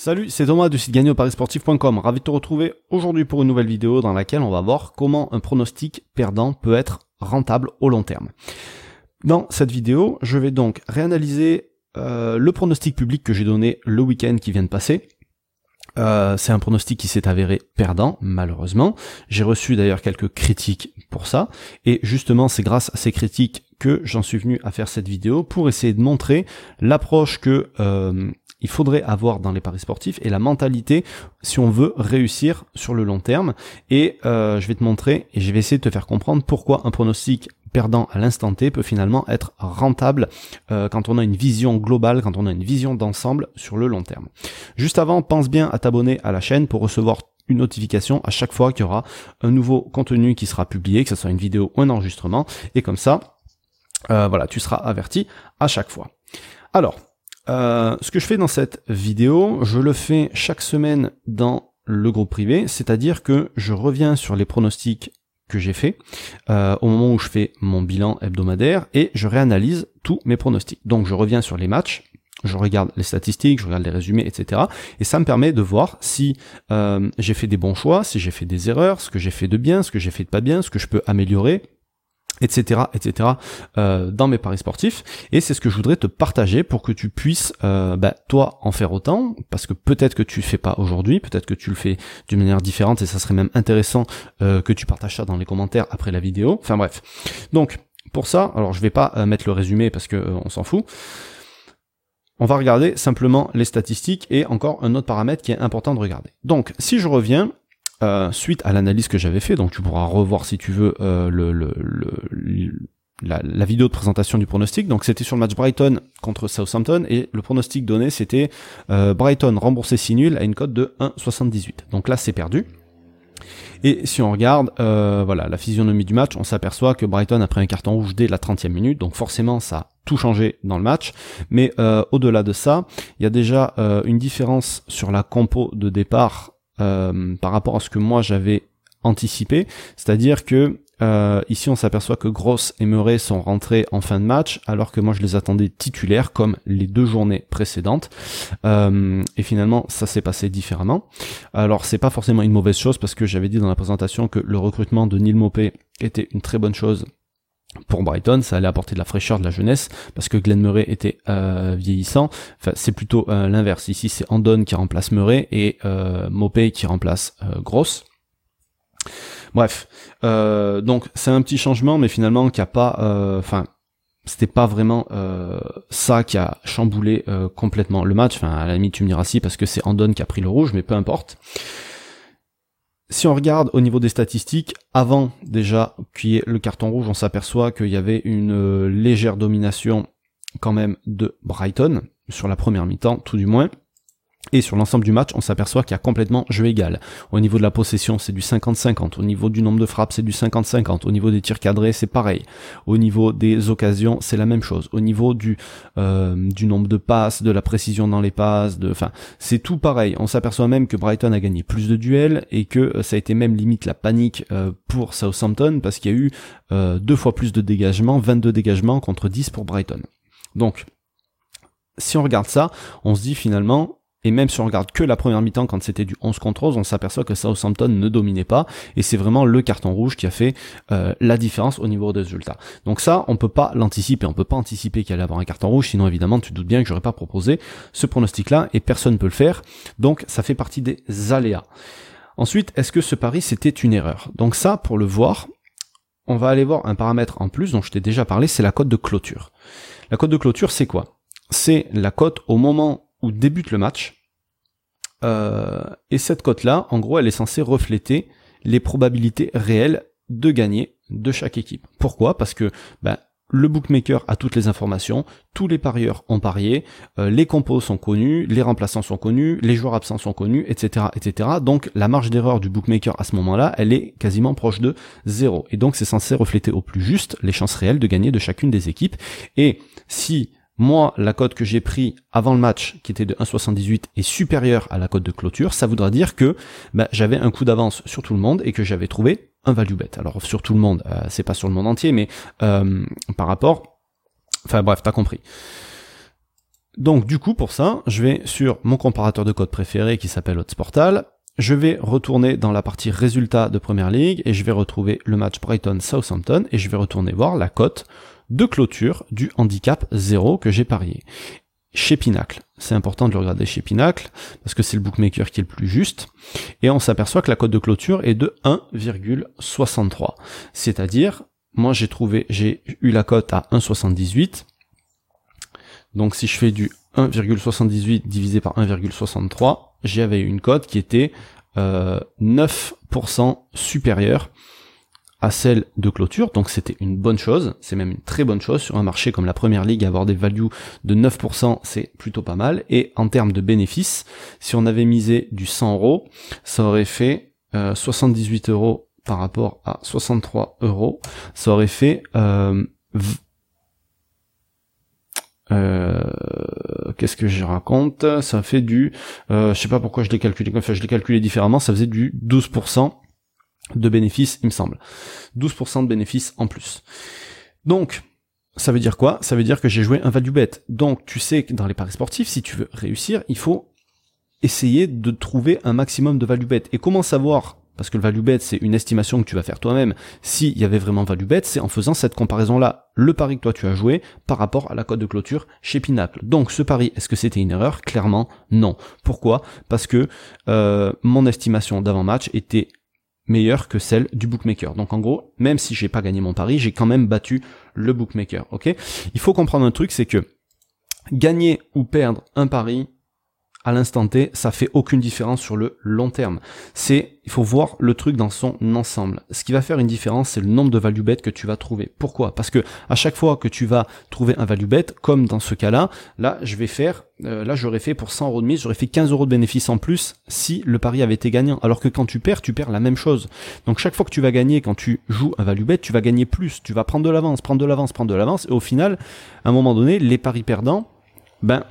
Salut, c'est Thomas du site gagnéoparisportif.com. Ravi de te retrouver aujourd'hui pour une nouvelle vidéo dans laquelle on va voir comment un pronostic perdant peut être rentable au long terme. Dans cette vidéo, je vais donc réanalyser euh, le pronostic public que j'ai donné le week-end qui vient de passer. Euh, c'est un pronostic qui s'est avéré perdant, malheureusement. J'ai reçu d'ailleurs quelques critiques pour ça. Et justement, c'est grâce à ces critiques que j'en suis venu à faire cette vidéo pour essayer de montrer l'approche que euh, il faudrait avoir dans les paris sportifs et la mentalité si on veut réussir sur le long terme. Et euh, je vais te montrer et je vais essayer de te faire comprendre pourquoi un pronostic perdant à l'instant T peut finalement être rentable euh, quand on a une vision globale, quand on a une vision d'ensemble sur le long terme. Juste avant, pense bien à t'abonner à la chaîne pour recevoir une notification à chaque fois qu'il y aura un nouveau contenu qui sera publié, que ce soit une vidéo ou un enregistrement, et comme ça, euh, voilà, tu seras averti à chaque fois. Alors, euh, ce que je fais dans cette vidéo, je le fais chaque semaine dans le groupe privé, c'est-à-dire que je reviens sur les pronostics que j'ai fait euh, au moment où je fais mon bilan hebdomadaire et je réanalyse tous mes pronostics. Donc je reviens sur les matchs, je regarde les statistiques, je regarde les résumés, etc. Et ça me permet de voir si euh, j'ai fait des bons choix, si j'ai fait des erreurs, ce que j'ai fait de bien, ce que j'ai fait de pas bien, ce que je peux améliorer, etc etc euh, dans mes paris sportifs. Et c'est ce que je voudrais te partager pour que tu puisses euh, bah, toi en faire autant parce que peut-être que tu le fais pas aujourd'hui peut-être que tu le fais d'une manière différente et ça serait même intéressant euh, que tu partages ça dans les commentaires après la vidéo. Enfin bref. Donc pour ça alors je vais pas euh, mettre le résumé parce que on s'en fout. On va regarder simplement les statistiques et encore un autre paramètre qui est important de regarder. Donc, si je reviens euh, suite à l'analyse que j'avais fait, donc tu pourras revoir si tu veux euh, le, le, la, la, vidéo de présentation du pronostic. Donc c'était sur le match Brighton contre Southampton et le pronostic donné c'était euh, Brighton remboursé 6 nuls à une cote de 1,78. Donc là c'est perdu. Et si on regarde euh, voilà la physionomie du match, on s'aperçoit que Brighton a pris un carton rouge dès la 30e minute, donc forcément ça a tout changé dans le match. Mais euh, au-delà de ça, il y a déjà euh, une différence sur la compo de départ euh, par rapport à ce que moi j'avais anticipé, c'est-à-dire que euh, ici on s'aperçoit que Gross et Murray sont rentrés en fin de match alors que moi je les attendais titulaires comme les deux journées précédentes euh, et finalement ça s'est passé différemment. Alors c'est pas forcément une mauvaise chose parce que j'avais dit dans la présentation que le recrutement de Neil Mopé était une très bonne chose pour Brighton, ça allait apporter de la fraîcheur, de la jeunesse, parce que Glenn Murray était euh, vieillissant. Enfin, c'est plutôt euh, l'inverse. Ici, c'est Andon qui remplace Murray et euh, qui remplace euh, Gross. Bref, donc c'est un petit changement, mais finalement qui a pas, enfin, c'était pas vraiment ça qui a chamboulé complètement le match. Enfin, à la limite, tu me diras si parce que c'est Andon qui a pris le rouge, mais peu importe si on regarde au niveau des statistiques, avant déjà qu'il y ait le carton rouge, on s'aperçoit qu'il y avait une euh, légère domination quand même de Brighton, sur la première mi-temps tout du moins. Et sur l'ensemble du match, on s'aperçoit qu'il y a complètement jeu égal. Au niveau de la possession, c'est du 50-50. Au niveau du nombre de frappes, c'est du 50-50. Au niveau des tirs cadrés, c'est pareil. Au niveau des occasions, c'est la même chose. Au niveau du euh, du nombre de passes, de la précision dans les passes, de, enfin, c'est tout pareil. On s'aperçoit même que Brighton a gagné plus de duels et que euh, ça a été même limite la panique euh, pour Southampton parce qu'il y a eu deux fois plus de dégagements, 22 dégagements contre 10 pour Brighton. Donc, si on regarde ça, on se dit finalement, et même si on regarde que la première mi-temps quand c'était du 11 contre 11, on s'aperçoit que Southampton ne dominait pas et c'est vraiment le carton rouge qui a fait euh, la différence au niveau des résultats. Donc ça, on peut pas l'anticiper, on peut pas anticiper qu'il allait avoir un carton rouge, sinon évidemment tu doutes bien que j'aurais pas proposé ce pronostic-là et personne ne peut le faire. Donc ça fait partie des aléas. Ensuite, est-ce que ce pari c'était une erreur? Donc ça, pour le voir, on va aller voir un paramètre en plus dont je t'ai déjà parlé, c'est la cote de clôture. La cote de clôture, c'est quoi? C'est la cote au moment où débute le match. Euh, et cette cote-là, en gros, elle est censée refléter les probabilités réelles de gagner de chaque équipe. Pourquoi? Parce que ben, le bookmaker a toutes les informations, tous les parieurs ont parié, euh, les compos sont connus, les remplaçants sont connus, les joueurs absents sont connus, etc., etc. Donc la marge d'erreur du bookmaker à ce moment-là, elle est quasiment proche de zéro. Et donc c'est censé refléter au plus juste les chances réelles de gagner de chacune des équipes. Et si moi, la cote que j'ai pris avant le match, qui était de 1,78, est supérieure à la cote de clôture, ça voudra dire que bah, j'avais un coup d'avance sur tout le monde et que j'avais trouvé un value bet. Alors sur tout le monde, euh, c'est pas sur le monde entier, mais euh, par rapport, enfin bref, t'as compris. Donc du coup pour ça, je vais sur mon comparateur de code préféré qui s'appelle Hotsportal. Je vais retourner dans la partie résultats de Première Ligue et je vais retrouver le match Brighton-Southampton et je vais retourner voir la cote de clôture du handicap 0 que j'ai parié. Chez Pinacle, c'est important de le regarder chez Pinacle parce que c'est le bookmaker qui est le plus juste et on s'aperçoit que la cote de clôture est de 1,63. C'est-à-dire, moi j'ai trouvé, j'ai eu la cote à 1,78 donc si je fais du 1,78 divisé par 1,63, j'avais une cote qui était 9% euh, supérieure à celle de clôture, donc c'était une bonne chose, c'est même une très bonne chose. Sur un marché comme la première ligue, avoir des values de 9%, c'est plutôt pas mal, et en termes de bénéfices, si on avait misé du 100 euros, ça aurait fait 78 euh, euros par rapport à 63 euros, ça aurait fait euh, euh, qu'est-ce que je raconte? Ça fait du, euh, je sais pas pourquoi je l'ai calculé, je l'ai calculé différemment, ça faisait du 12% de bénéfices, il me semble. 12% de bénéfices en plus. Donc, ça veut dire quoi? Ça veut dire que j'ai joué un value bet. Donc, tu sais que dans les paris sportifs, si tu veux réussir, il faut essayer de trouver un maximum de value bet. Et comment savoir? Parce que le value bet, c'est une estimation que tu vas faire toi-même. S'il y avait vraiment value bet, c'est en faisant cette comparaison-là, le pari que toi tu as joué par rapport à la cote de clôture chez Pinacle. Donc ce pari, est-ce que c'était une erreur? Clairement, non. Pourquoi? Parce que euh, mon estimation d'avant-match était meilleure que celle du bookmaker. Donc en gros, même si j'ai pas gagné mon pari, j'ai quand même battu le bookmaker. Ok? Il faut comprendre un truc, c'est que gagner ou perdre un pari, à l'instant T, ça fait aucune différence sur le long terme. C'est, il faut voir le truc dans son ensemble. Ce qui va faire une différence, c'est le nombre de value bet que tu vas trouver. Pourquoi? Parce que à chaque fois que tu vas trouver un value bet, comme dans ce cas-là, là, je vais faire, euh, là, j'aurais fait pour 100 euros de mise, j'aurais fait 15 euros de bénéfice en plus si le pari avait été gagnant. Alors que quand tu perds, tu perds la même chose. Donc chaque fois que tu vas gagner, quand tu joues un value bet, tu vas gagner plus. Tu vas prendre de l'avance, prendre de l'avance, prendre de l'avance, et au final, à un moment donné, les paris perdants, ben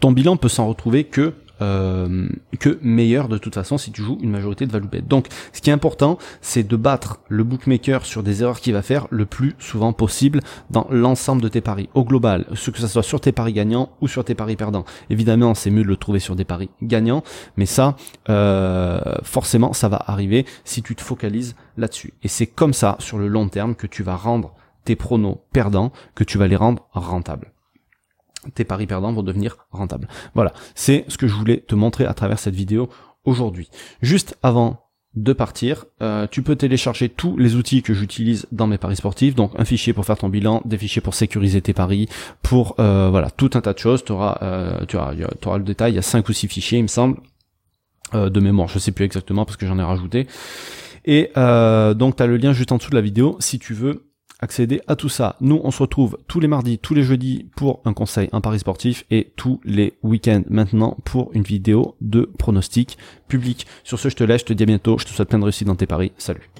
ton bilan peut s'en retrouver que euh, que meilleur de toute façon si tu joues une majorité de value bet. Donc ce qui est important, c'est de battre le bookmaker sur des erreurs qu'il va faire le plus souvent possible dans l'ensemble de tes paris, au global, ce que ça soit sur tes paris gagnants ou sur tes paris perdants. Évidemment, c'est mieux de le trouver sur des paris gagnants, mais ça, euh, forcément, ça va arriver si tu te focalises là-dessus. Et c'est comme ça, sur le long terme, que tu vas rendre tes pronos perdants, que tu vas les rendre rentables tes paris perdants vont devenir rentables. Voilà, c'est ce que je voulais te montrer à travers cette vidéo aujourd'hui. Juste avant de partir, euh, tu peux télécharger tous les outils que j'utilise dans mes paris sportifs, donc un fichier pour faire ton bilan, des fichiers pour sécuriser tes paris, pour euh, voilà tout un tas de choses. Tu auras, euh, tu auras, auras le détail. Il y a cinq ou six fichiers, il me semble, de mémoire. Je sais plus exactement parce que j'en ai rajouté. Et donc tu as le lien juste en dessous de la vidéo si tu veux accéder à tout ça. Nous, on se retrouve tous les mardis, tous les jeudis pour un conseil, un pari sportif et tous les week-ends maintenant pour une vidéo de pronostic public. Sur ce, je te laisse, je te dis à bientôt, je te souhaite plein de réussite dans tes paris. Salut.